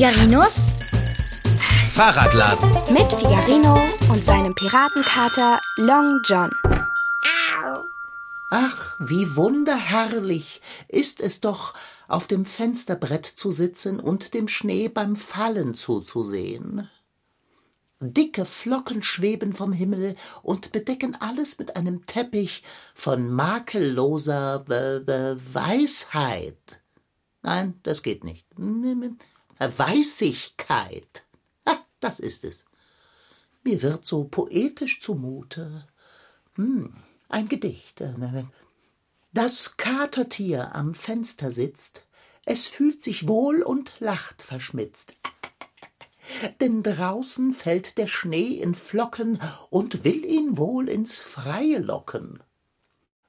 Figarinos Fahrradladen. mit Figarino und seinem Piratenkater Long John. Ach, wie wunderherrlich ist es doch, auf dem Fensterbrett zu sitzen und dem Schnee beim Fallen zuzusehen. Dicke Flocken schweben vom Himmel und bedecken alles mit einem Teppich von makelloser Weisheit. Nein, das geht nicht. Weißigkeit. Ah, das ist es. Mir wird so poetisch zumute. Hm, ein Gedicht. Das Katertier am Fenster sitzt, es fühlt sich wohl und lacht verschmitzt. Denn draußen fällt der Schnee in Flocken und will ihn wohl ins Freie locken.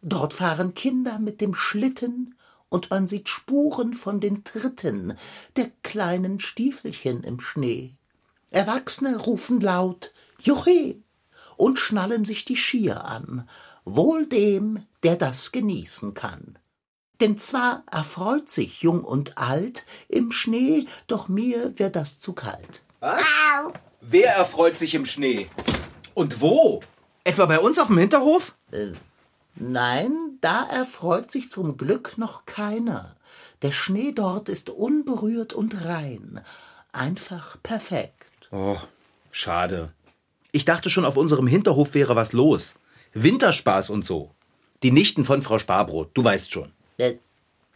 Dort fahren Kinder mit dem Schlitten und man sieht Spuren von den Tritten der kleinen Stiefelchen im Schnee. Erwachsene rufen laut Juche und schnallen sich die Skier an, wohl dem, der das genießen kann. Denn zwar erfreut sich jung und alt im Schnee, doch mir wär das zu kalt. Was? Wer erfreut sich im Schnee? Und wo? Etwa bei uns auf dem Hinterhof? Nein, da erfreut sich zum Glück noch keiner. Der Schnee dort ist unberührt und rein, einfach perfekt. Oh, schade. Ich dachte schon, auf unserem Hinterhof wäre was los. Winterspaß und so. Die Nichten von Frau Sparbrot, du weißt schon. Äh,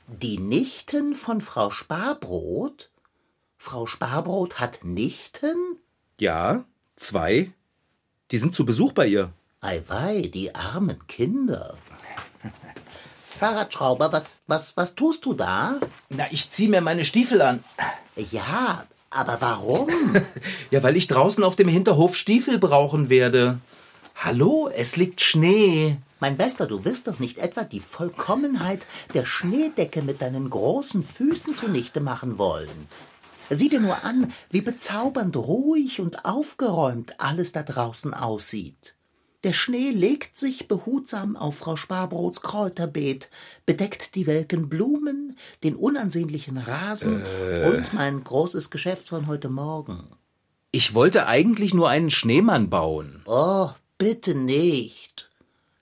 Die Nichten von Frau Sparbrot? Frau Sparbrot hat Nichten? Ja, zwei. Die sind zu Besuch bei ihr. Eiwei, die armen Kinder. Fahrradschrauber, was, was, was tust du da? Na, ich zieh mir meine Stiefel an. Ja, aber warum? Ja, weil ich draußen auf dem Hinterhof Stiefel brauchen werde. Hallo, es liegt Schnee. Mein Bester, du wirst doch nicht etwa die Vollkommenheit der Schneedecke mit deinen großen Füßen zunichte machen wollen. Sieh dir nur an, wie bezaubernd ruhig und aufgeräumt alles da draußen aussieht. Der Schnee legt sich behutsam auf Frau Sparbrots Kräuterbeet, bedeckt die welken Blumen, den unansehnlichen Rasen und mein großes Geschäft von heute Morgen. Ich wollte eigentlich nur einen Schneemann bauen. Oh, bitte nicht.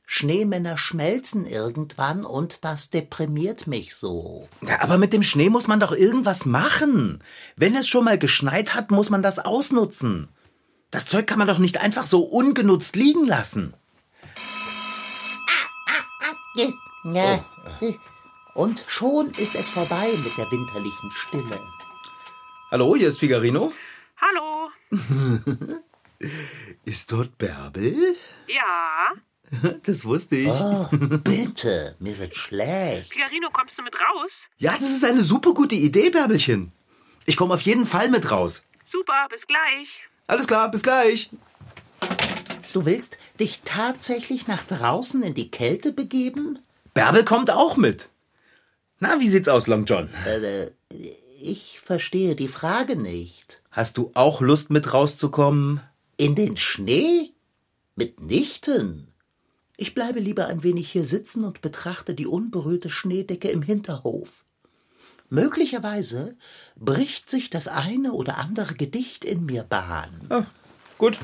Schneemänner schmelzen irgendwann und das deprimiert mich so. Ja, aber mit dem Schnee muss man doch irgendwas machen. Wenn es schon mal geschneit hat, muss man das ausnutzen. Das Zeug kann man doch nicht einfach so ungenutzt liegen lassen. Ja. Und schon ist es vorbei mit der winterlichen Stille. Hallo, hier ist Figarino. Hallo. Ist dort Bärbel? Ja. Das wusste ich. Oh, bitte, mir wird schlecht. Figarino, kommst du mit raus? Ja, das ist eine super gute Idee, Bärbelchen. Ich komme auf jeden Fall mit raus. Super, bis gleich. Alles klar, bis gleich. Du willst dich tatsächlich nach draußen in die Kälte begeben? Bärbel kommt auch mit. Na, wie sieht's aus, Long John? Äh, ich verstehe die Frage nicht. Hast du auch Lust, mit rauszukommen? In den Schnee? Mitnichten. Ich bleibe lieber ein wenig hier sitzen und betrachte die unberührte Schneedecke im Hinterhof. Möglicherweise bricht sich das eine oder andere Gedicht in mir Bahn. Ah, gut.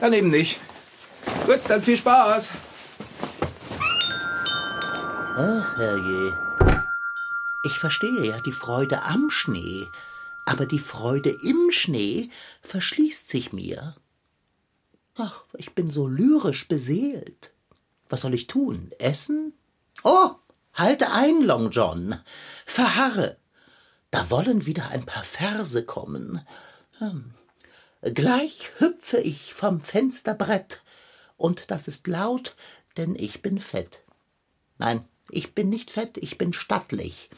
Dann eben nicht. Gut, dann viel Spaß. Ach, herrje. Ich verstehe ja die Freude am Schnee, aber die Freude im Schnee verschließt sich mir. Ach, ich bin so lyrisch beseelt. Was soll ich tun? Essen? Oh, halte ein, Long John. Verharre. Da wollen wieder ein paar Verse kommen. Hm. Gleich hüpfe ich vom Fensterbrett, und das ist laut, denn ich bin fett. Nein, ich bin nicht fett, ich bin stattlich.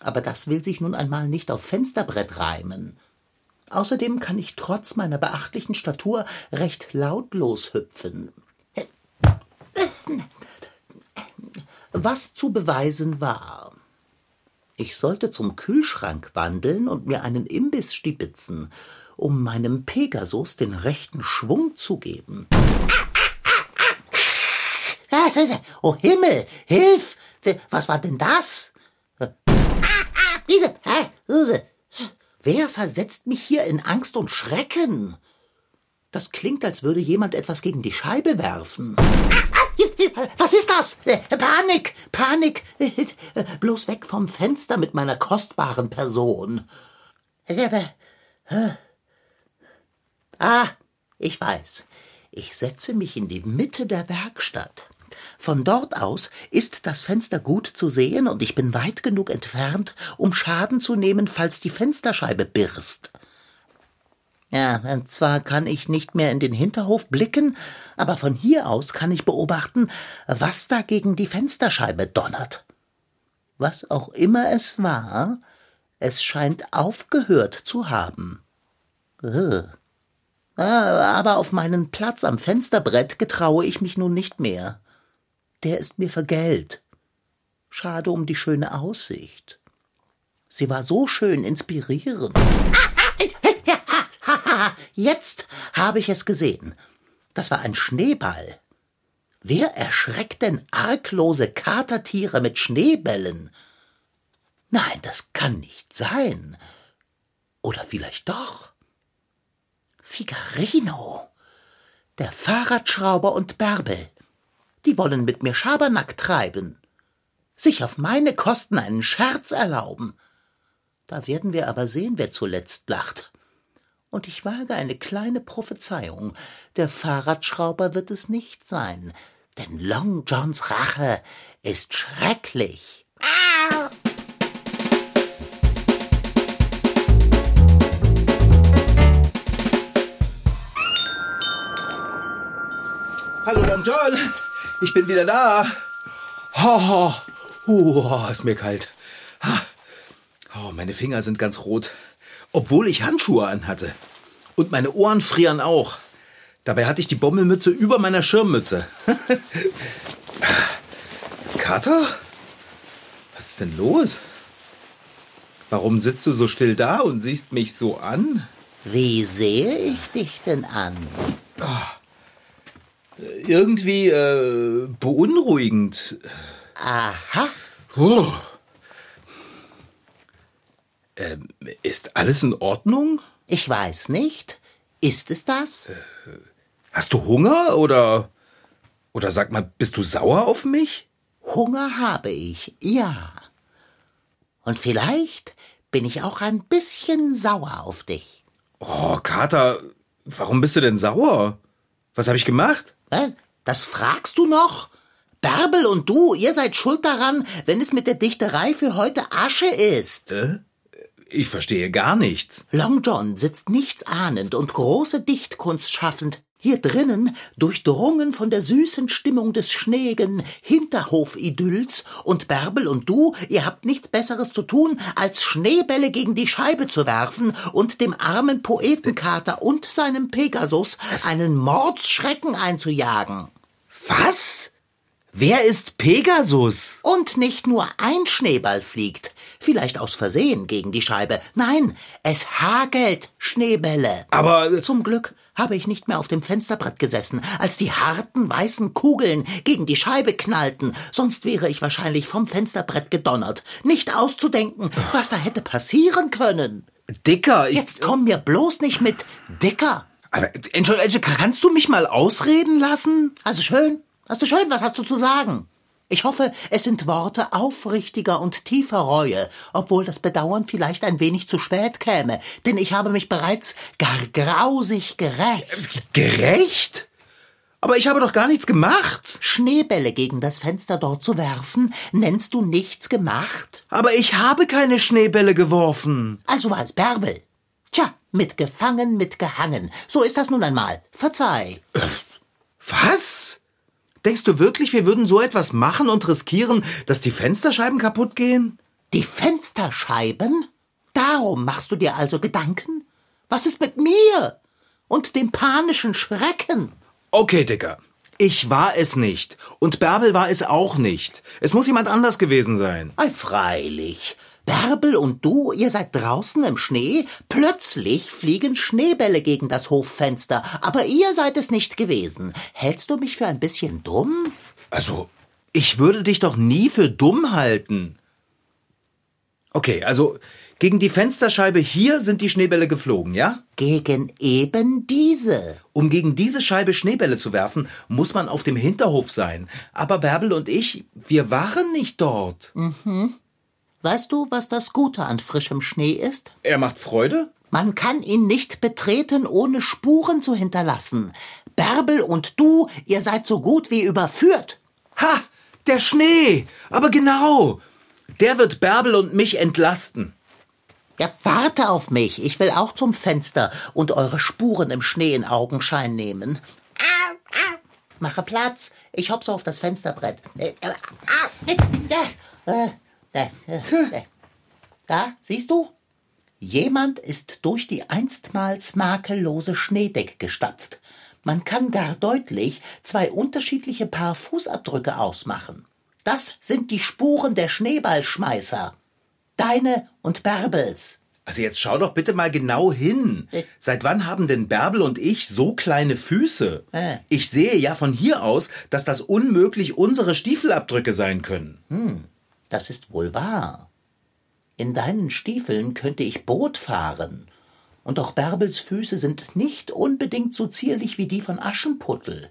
Aber das will sich nun einmal nicht auf Fensterbrett reimen. Außerdem kann ich trotz meiner beachtlichen Statur recht lautlos hüpfen. Was zu beweisen war. Ich sollte zum Kühlschrank wandeln und mir einen Imbiss stibitzen, um meinem Pegasus den rechten Schwung zu geben. Oh Himmel, hilf! Was war denn das? Diese? Wer versetzt mich hier in Angst und Schrecken? Das klingt, als würde jemand etwas gegen die Scheibe werfen. Was ist das? Panik, Panik. Bloß weg vom Fenster mit meiner kostbaren Person. Ah, ich weiß. Ich setze mich in die Mitte der Werkstatt. Von dort aus ist das Fenster gut zu sehen und ich bin weit genug entfernt, um Schaden zu nehmen, falls die Fensterscheibe birst. Ja, zwar kann ich nicht mehr in den Hinterhof blicken, aber von hier aus kann ich beobachten, was da gegen die Fensterscheibe donnert. Was auch immer es war, es scheint aufgehört zu haben. Ah, aber auf meinen Platz am Fensterbrett getraue ich mich nun nicht mehr. Der ist mir vergällt. Schade um die schöne Aussicht. Sie war so schön inspirierend. Jetzt habe ich es gesehen. Das war ein Schneeball. Wer erschreckt denn arglose Katertiere mit Schneebällen? Nein, das kann nicht sein. Oder vielleicht doch. Figarino, der Fahrradschrauber und Bärbel, die wollen mit mir Schabernack treiben, sich auf meine Kosten einen Scherz erlauben. Da werden wir aber sehen, wer zuletzt lacht. Und ich wage eine kleine Prophezeiung. Der Fahrradschrauber wird es nicht sein, denn Long Johns Rache ist schrecklich. Hallo Long John, ich bin wieder da. Oh, oh, ist mir kalt. Oh, meine Finger sind ganz rot, obwohl ich Handschuhe anhatte. Und meine Ohren frieren auch. Dabei hatte ich die Bommelmütze über meiner Schirmmütze. Kater? Was ist denn los? Warum sitzt du so still da und siehst mich so an? Wie sehe ich dich denn an? Irgendwie äh, beunruhigend. Aha. Oh. Ähm, ist alles in Ordnung? Ich weiß nicht. Ist es das? Äh, hast du Hunger oder oder sag mal, bist du sauer auf mich? Hunger habe ich, ja. Und vielleicht bin ich auch ein bisschen sauer auf dich. Oh, Kater, warum bist du denn sauer? Was habe ich gemacht? Das fragst du noch? Bärbel und du, ihr seid schuld daran, wenn es mit der Dichterei für heute Asche ist. Äh? Ich verstehe gar nichts. Long John sitzt nichtsahnend und große Dichtkunst schaffend hier drinnen, durchdrungen von der süßen Stimmung des schneeigen Hinterhofidylls, und Bärbel und du, ihr habt nichts Besseres zu tun, als Schneebälle gegen die Scheibe zu werfen und dem armen Poetenkater und seinem Pegasus einen Mordsschrecken einzujagen. Was? Wer ist Pegasus? Und nicht nur ein Schneeball fliegt, vielleicht aus Versehen gegen die Scheibe. Nein, es hagelt Schneebälle. Aber zum Glück habe ich nicht mehr auf dem Fensterbrett gesessen, als die harten weißen Kugeln gegen die Scheibe knallten, sonst wäre ich wahrscheinlich vom Fensterbrett gedonnert. Nicht auszudenken, was da hätte passieren können. Dicker, ich Jetzt komm mir bloß nicht mit Dicker. Aber Entschuldigung, kannst du mich mal ausreden lassen? Also schön. Hast du schön, was hast du zu sagen? Ich hoffe, es sind Worte aufrichtiger und tiefer Reue, obwohl das Bedauern vielleicht ein wenig zu spät käme, denn ich habe mich bereits gar grausig gerecht. Gerecht? Aber ich habe doch gar nichts gemacht. Schneebälle gegen das Fenster dort zu werfen, nennst du nichts gemacht? Aber ich habe keine Schneebälle geworfen. Also war es Bärbel. Tja, mitgefangen, mitgehangen. So ist das nun einmal. Verzeih. Äh, was? Denkst du wirklich, wir würden so etwas machen und riskieren, dass die Fensterscheiben kaputt gehen? Die Fensterscheiben? Darum machst du dir also Gedanken? Was ist mit mir? Und dem panischen Schrecken? Okay, Dicker. Ich war es nicht. Und Bärbel war es auch nicht. Es muss jemand anders gewesen sein. Ei, freilich. Bärbel und du, ihr seid draußen im Schnee, plötzlich fliegen Schneebälle gegen das Hoffenster, aber ihr seid es nicht gewesen. Hältst du mich für ein bisschen dumm? Also, ich würde dich doch nie für dumm halten. Okay, also Gegen die Fensterscheibe hier sind die Schneebälle geflogen, ja? Gegen eben diese. Um gegen diese Scheibe Schneebälle zu werfen, muss man auf dem Hinterhof sein. Aber Bärbel und ich, wir waren nicht dort. Weißt du, was das Gute an frischem Schnee ist? Er macht Freude? Man kann ihn nicht betreten, ohne Spuren zu hinterlassen. Bärbel und du, ihr seid so gut wie überführt. Ha, der Schnee. Aber genau. Der wird Bärbel und mich entlasten. Ja, warte auf mich. Ich will auch zum Fenster und eure Spuren im Schnee in Augenschein nehmen. Mache Platz. Ich hopse auf das Fensterbrett. Äh, äh, äh, äh, äh. Da, siehst du? Jemand ist durch die einstmals makellose Schneedecke gestapft. Man kann gar deutlich zwei unterschiedliche Paar Fußabdrücke ausmachen. Das sind die Spuren der Schneeballschmeißer. Deine und Bärbels. Also jetzt schau doch bitte mal genau hin. Äh. Seit wann haben denn Bärbel und ich so kleine Füße? Äh. Ich sehe ja von hier aus, dass das unmöglich unsere Stiefelabdrücke sein können. Das ist wohl wahr. In deinen Stiefeln könnte ich Boot fahren. Und auch Bärbels Füße sind nicht unbedingt so zierlich wie die von Aschenputtel.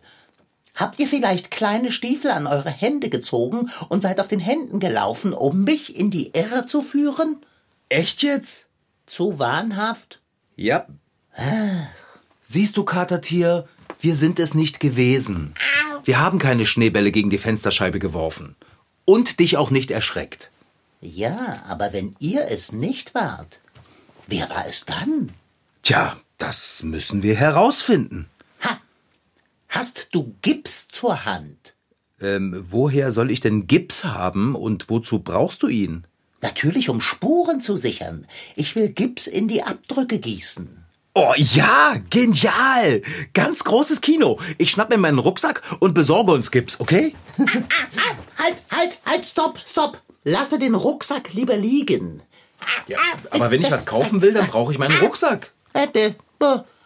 Habt ihr vielleicht kleine Stiefel an eure Hände gezogen und seid auf den Händen gelaufen, um mich in die Irre zu führen? Echt jetzt? Zu wahnhaft? Ja. Siehst du, Katertier, wir sind es nicht gewesen. Wir haben keine Schneebälle gegen die Fensterscheibe geworfen. Und dich auch nicht erschreckt. Ja, aber wenn ihr es nicht wart, wer war es dann? Tja, das müssen wir herausfinden. Ha! Hast du Gips zur Hand? Ähm, woher soll ich denn Gips haben und wozu brauchst du ihn? Natürlich, um Spuren zu sichern. Ich will Gips in die Abdrücke gießen. Oh ja, genial! Ganz großes Kino. Ich schnapp mir meinen Rucksack und besorge uns Gips, okay? Halt, halt, halt, stopp, stopp! Lasse den Rucksack lieber liegen. Ja, aber wenn ich was kaufen will, dann brauche ich meinen Rucksack.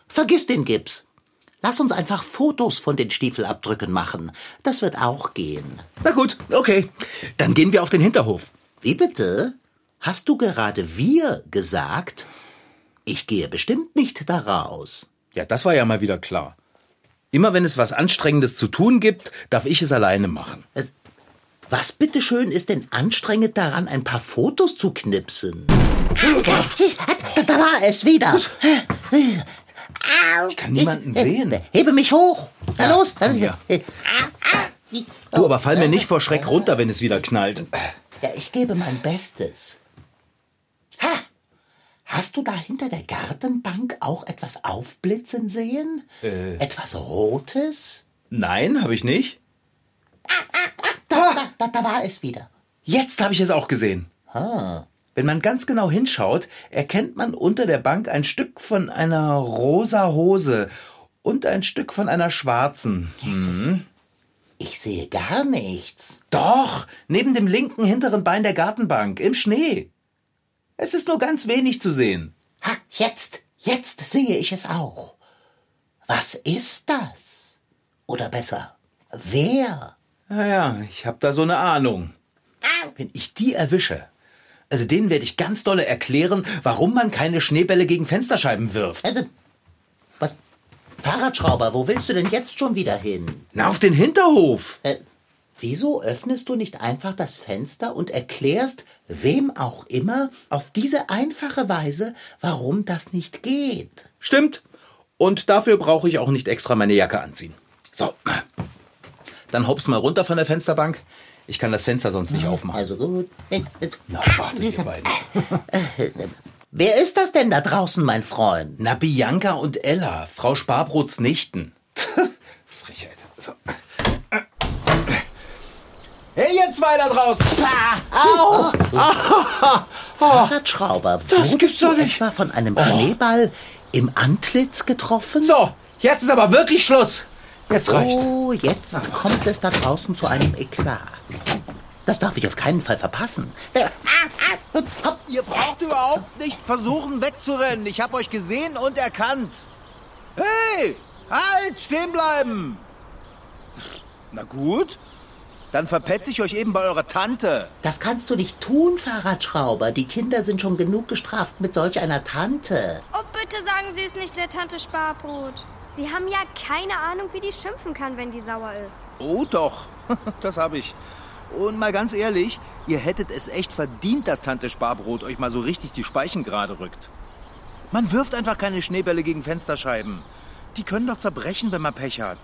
Vergiss den Gips. Lass uns einfach Fotos von den Stiefelabdrücken machen. Das wird auch gehen. Na gut, okay. Dann gehen wir auf den Hinterhof. Wie bitte? Hast du gerade wir gesagt? Ich gehe bestimmt nicht daraus. Ja, das war ja mal wieder klar. Immer wenn es was Anstrengendes zu tun gibt, darf ich es alleine machen. Es, was bitteschön ist denn anstrengend daran, ein paar Fotos zu knipsen? Da, da war es wieder. Ich kann niemanden sehen. Hebe mich hoch. Na Ja, los. her. Du, aber fall mir nicht vor Schreck runter, wenn es wieder knallt. Ja, ich gebe mein Bestes. Ha! Hast du da hinter der Gartenbank auch etwas aufblitzen sehen? Äh. Etwas Rotes? Nein, habe ich nicht. Da, da, da, da war es wieder. Jetzt habe ich es auch gesehen. Wenn man ganz genau hinschaut, erkennt man unter der Bank ein Stück von einer rosa Hose und ein Stück von einer schwarzen. Ich sehe gar nichts. Doch, neben dem linken hinteren Bein der Gartenbank, im Schnee. Es ist nur ganz wenig zu sehen. Ha, jetzt, jetzt sehe ich es auch. Was ist das? Oder besser, wer? Naja, ich hab da so eine Ahnung. Wenn ich die erwische, also denen werde ich ganz dolle erklären, warum man keine Schneebälle gegen Fensterscheiben wirft. Also, was? Fahrradschrauber, wo willst du denn jetzt schon wieder hin? Na, auf den Hinterhof. Äh, wieso öffnest du nicht einfach das Fenster und erklärst, wem auch immer, auf diese einfache Weise, warum das nicht geht? Stimmt. Und dafür brauche ich auch nicht extra meine Jacke anziehen. So. Dann hops mal runter von der Fensterbank. Ich kann das Fenster sonst nicht aufmachen. Also gut. Na, warte, ihr beiden. Wer ist das denn da draußen, mein Freund? Na, Bianca und Ella, Frau Sparbrots Nichten. Frechheit. So. Hey, zwei da draußen! Au! Fahrradschrauber, Das gibt's doch nicht. etwa von einem Schneeball im Antlitz getroffen? So, jetzt ist aber wirklich Schluss. Jetzt reicht's. Oh, jetzt kommt es da draußen zu einem Eklat. Das darf ich auf keinen Fall verpassen. Äh, Ihr braucht überhaupt nicht versuchen wegzurennen. Ich habe euch gesehen und erkannt. Hey, halt, stehen bleiben. Na gut. Dann verpetze ich euch eben bei eurer Tante. Das kannst du nicht tun, Fahrradschrauber. Die Kinder sind schon genug gestraft mit solch einer Tante. Oh, bitte sagen Sie es nicht der Tante Sparbrot. Sie haben ja keine Ahnung, wie die schimpfen kann, wenn die sauer ist. Oh doch, das habe ich. Und mal ganz ehrlich, ihr hättet es echt verdient, dass Tante Sparbrot euch mal so richtig die Speichen gerade rückt. Man wirft einfach keine Schneebälle gegen Fensterscheiben. Die können doch zerbrechen, wenn man Pech hat.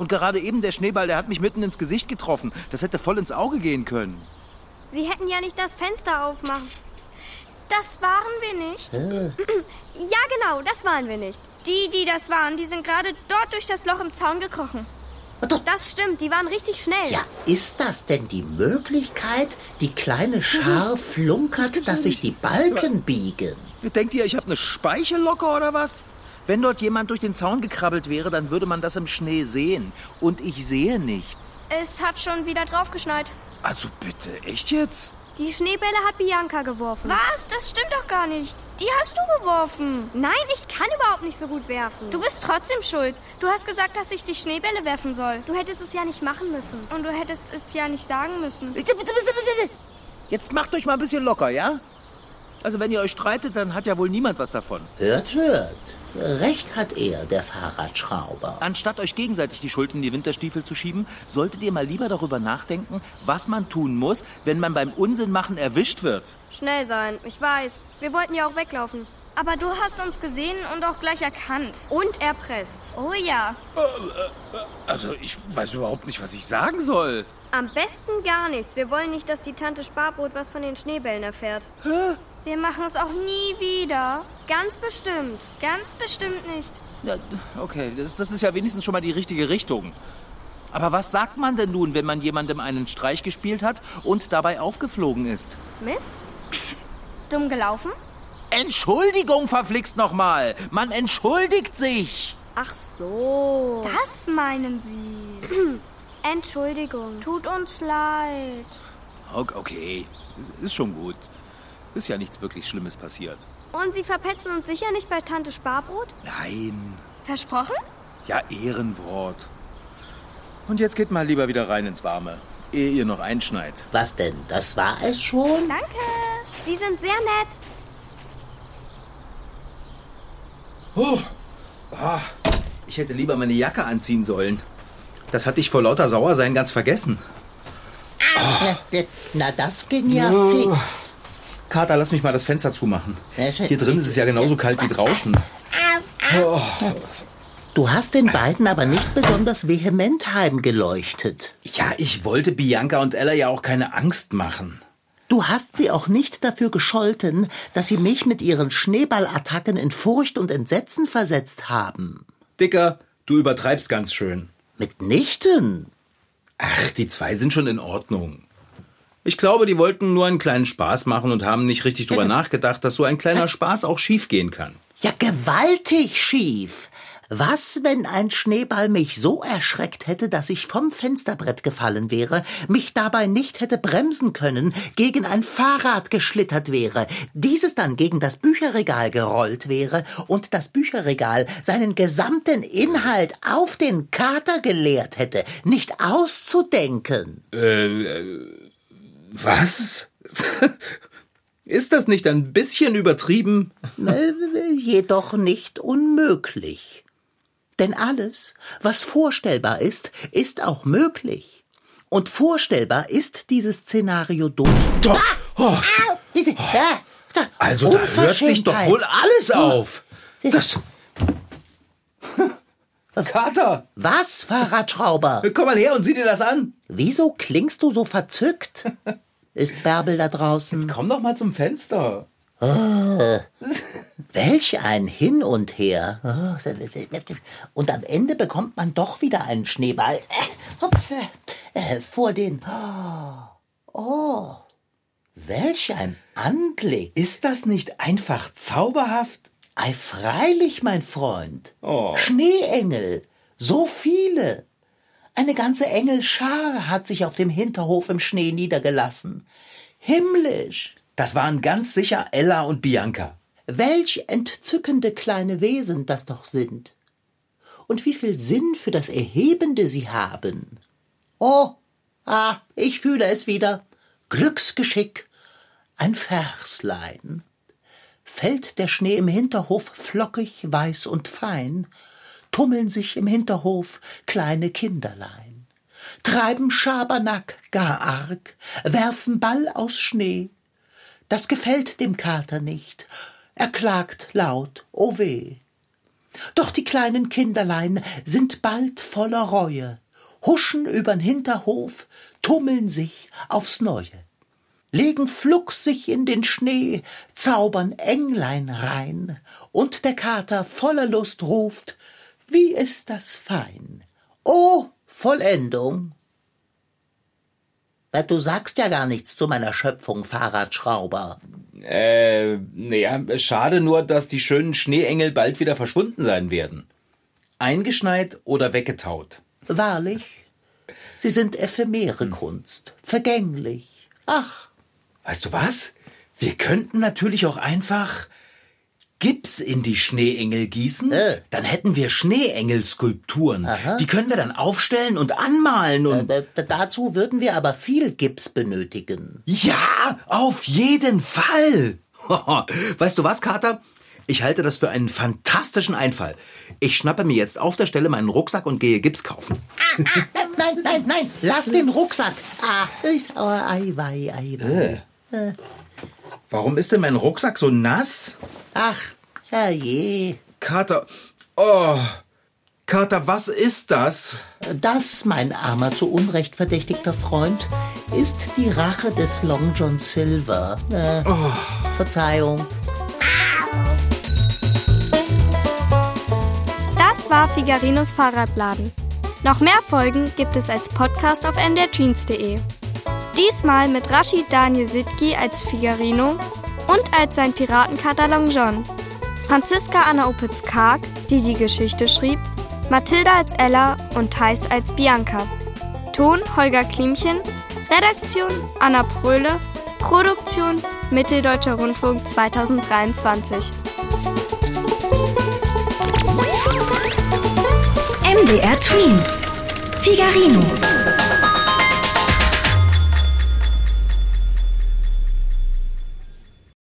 Und gerade eben der Schneeball, der hat mich mitten ins Gesicht getroffen. Das hätte voll ins Auge gehen können. Sie hätten ja nicht das Fenster aufmachen. Das waren wir nicht. Ja, genau, das waren wir nicht. Die, die das waren, die sind gerade dort durch das Loch im Zaun gekrochen. Doch, Das stimmt, die waren richtig schnell. ja, ist das denn die Möglichkeit? Die kleine Schar flunkert, dass sich die Balken biegen. Denkt ihr, ich habe eine Speichelocke oder was? Wenn dort jemand durch den Zaun gekrabbelt wäre, dann würde man das im Schnee sehen. Und ich sehe nichts. Es hat schon wieder draufgeschneit. Also bitte, echt jetzt? Die Schneebälle hat Bianca geworfen. Was? Das stimmt doch gar nicht. Die hast du geworfen. Nein, ich kann überhaupt nicht so gut werfen. Du bist trotzdem schuld. Du hast gesagt, dass ich die Schneebälle werfen soll. Du hättest es ja nicht machen müssen. Und du hättest es ja nicht sagen müssen. Bitte, bitte, bitte, bitte. Jetzt macht euch mal ein bisschen locker, ja? Also wenn ihr euch streitet, dann hat ja wohl niemand was davon. Hört, hört. Recht hat er, der Fahrradschrauber. Anstatt euch gegenseitig die Schuld in die Winterstiefel zu schieben, solltet ihr mal lieber darüber nachdenken, was man tun muss, wenn man beim Unsinn machen erwischt wird. Schnell sein, ich weiß. Wir wollten ja auch weglaufen. Aber du hast uns gesehen und auch gleich erkannt. Und erpresst. Oh ja. Also, ich weiß überhaupt nicht, was ich sagen soll. Am besten gar nichts. Wir wollen nicht, dass die Tante Sparbrot was von den Schneebällen erfährt. Wir machen es auch nie wieder. Ganz bestimmt. Ganz bestimmt nicht. Ja, okay, das, das ist ja wenigstens schon mal die richtige Richtung. Aber was sagt man denn nun, wenn man jemandem einen Streich gespielt hat und dabei aufgeflogen ist? Mist? Dumm gelaufen? Entschuldigung, verflixt nochmal! Man entschuldigt sich! Ach so. Das meinen Sie. Entschuldigung. Tut uns leid. Ok- Okay, ist schon gut. Ist ja nichts wirklich Schlimmes passiert. Und Sie verpetzen uns sicher nicht bei Tante Sparbrot? Nein, Versprochen? ja Ehrenwort. Und jetzt geht mal lieber wieder rein ins Warme, ehe ihr noch einschneit. Was denn? Das war es schon? Danke. Sie sind sehr nett. Oh. Ah, ich hätte lieber meine Jacke anziehen sollen. Das hatte ich vor lauter Sauersein ganz vergessen. Na, das ging ja fix. Kater, lass mich mal das Fenster zumachen. Hier drin ist es ja genauso kalt wie draußen. Du hast den beiden aber nicht besonders vehement heimgeleuchtet. Ja, ich wollte Bianca und Ella ja auch keine Angst machen. Du hast sie auch nicht dafür gescholten, dass sie mich mit ihren Schneeballattacken in Furcht und Entsetzen versetzt haben. Dicker, du übertreibst ganz schön. Mitnichten. Ach, die zwei sind schon in Ordnung. Ich glaube, die wollten nur einen kleinen Spaß machen und haben nicht richtig drüber nachgedacht, dass so ein kleiner Spaß auch schiefgehen kann. Ja, gewaltig schief. Was, wenn ein Schneeball mich so erschreckt hätte, dass ich vom Fensterbrett gefallen wäre, mich dabei nicht hätte bremsen können, gegen ein Fahrrad geschlittert wäre, dieses dann gegen das Bücherregal gerollt wäre und das Bücherregal seinen gesamten Inhalt auf den Kater geleert hätte, nicht auszudenken. Was? Ist das nicht ein bisschen übertrieben? Äh, jedoch nicht unmöglich. Denn alles, was vorstellbar ist, ist auch möglich. Und vorstellbar ist dieses Szenario durch. Doch. Oh, Diese- Ah, also da hört sich doch wohl alles auf. Das. Kater, Was, Fahrradschrauber? komm mal her und sieh dir das an. Wieso klingst du so verzückt? Ist Bärbel da draußen? Komm doch mal zum Fenster. Welch ein Hin und Her. Und am Ende bekommt man doch wieder einen Schneeball. Äh, Ups, äh, vor den. Oh, welch ein Anblick. Ist das nicht einfach zauberhaft? Ei, freilich, mein Freund. Oh. Schneeengel. So viele. Eine ganze Engelschar hat sich auf dem Hinterhof im Schnee niedergelassen. Himmlisch. Das waren ganz sicher Ella und Bianca. Welch entzückende kleine Wesen das doch sind. Und wie viel Sinn für das Erhebende sie haben. Oh, Ah, ich fühle es wieder. Glücksgeschick. Ein Verslein. Fällt der Schnee im Hinterhof flockig, weiß und fein, tummeln sich im Hinterhof kleine Kinderlein, treiben Schabernack gar arg, werfen Ball aus Schnee. Das gefällt dem Kater nicht, er klagt laut, o weh. Doch die kleinen Kinderlein sind bald voller Reue, huschen übern Hinterhof, tummeln sich aufs Neue legen flugs sich in den Schnee, zaubern Englein rein, und der Kater voller Lust ruft, wie ist das fein! O Vollendung! Du sagst ja gar nichts zu meiner Schöpfung, Fahrradschrauber. Äh, naja, schade nur, dass die schönen Schneeengel bald wieder verschwunden sein werden. Eingeschneit oder weggetaut. Wahrlich, sie sind ephemere Kunst, vergänglich. Ach, Weißt du was? Wir könnten natürlich auch einfach Gips in die Schneeengel gießen. Äh. Dann hätten wir Schneeengelskulpturen. Die können wir dann aufstellen und anmalen und. äh, dazu würden wir aber viel Gips benötigen. Ja, auf jeden Fall. Weißt du was, Kater? Ich halte das für einen fantastischen Einfall. Ich schnappe mir jetzt auf der Stelle meinen Rucksack und gehe Gips kaufen. Nein, nein, nein, lass den Rucksack. Ah, ich, oh, ei, wei, ei, wei. Warum ist denn mein Rucksack so nass? Ach, herrje. Kater. Oh. Kater, was ist das? Das, mein armer, zu Unrecht verdächtigter Freund, ist die Rache des Long John Silver. Äh, Verzeihung. Das war Figarinos Fahrradladen. Noch mehr Folgen gibt es als Podcast auf mdrtweens.de. Diesmal mit Rashid Daniel Sitki als Figarino und als sein Piratenkater Long John. Franziska Anna Opitz-Karg, die die Geschichte schrieb, Mathilda als Ella und Thais als Bianca. Ton Holger Klimchen, Redaktion Anna Pröhle, Produktion Mitteldeutscher Rundfunk 2023. MDR Twins. Figarino.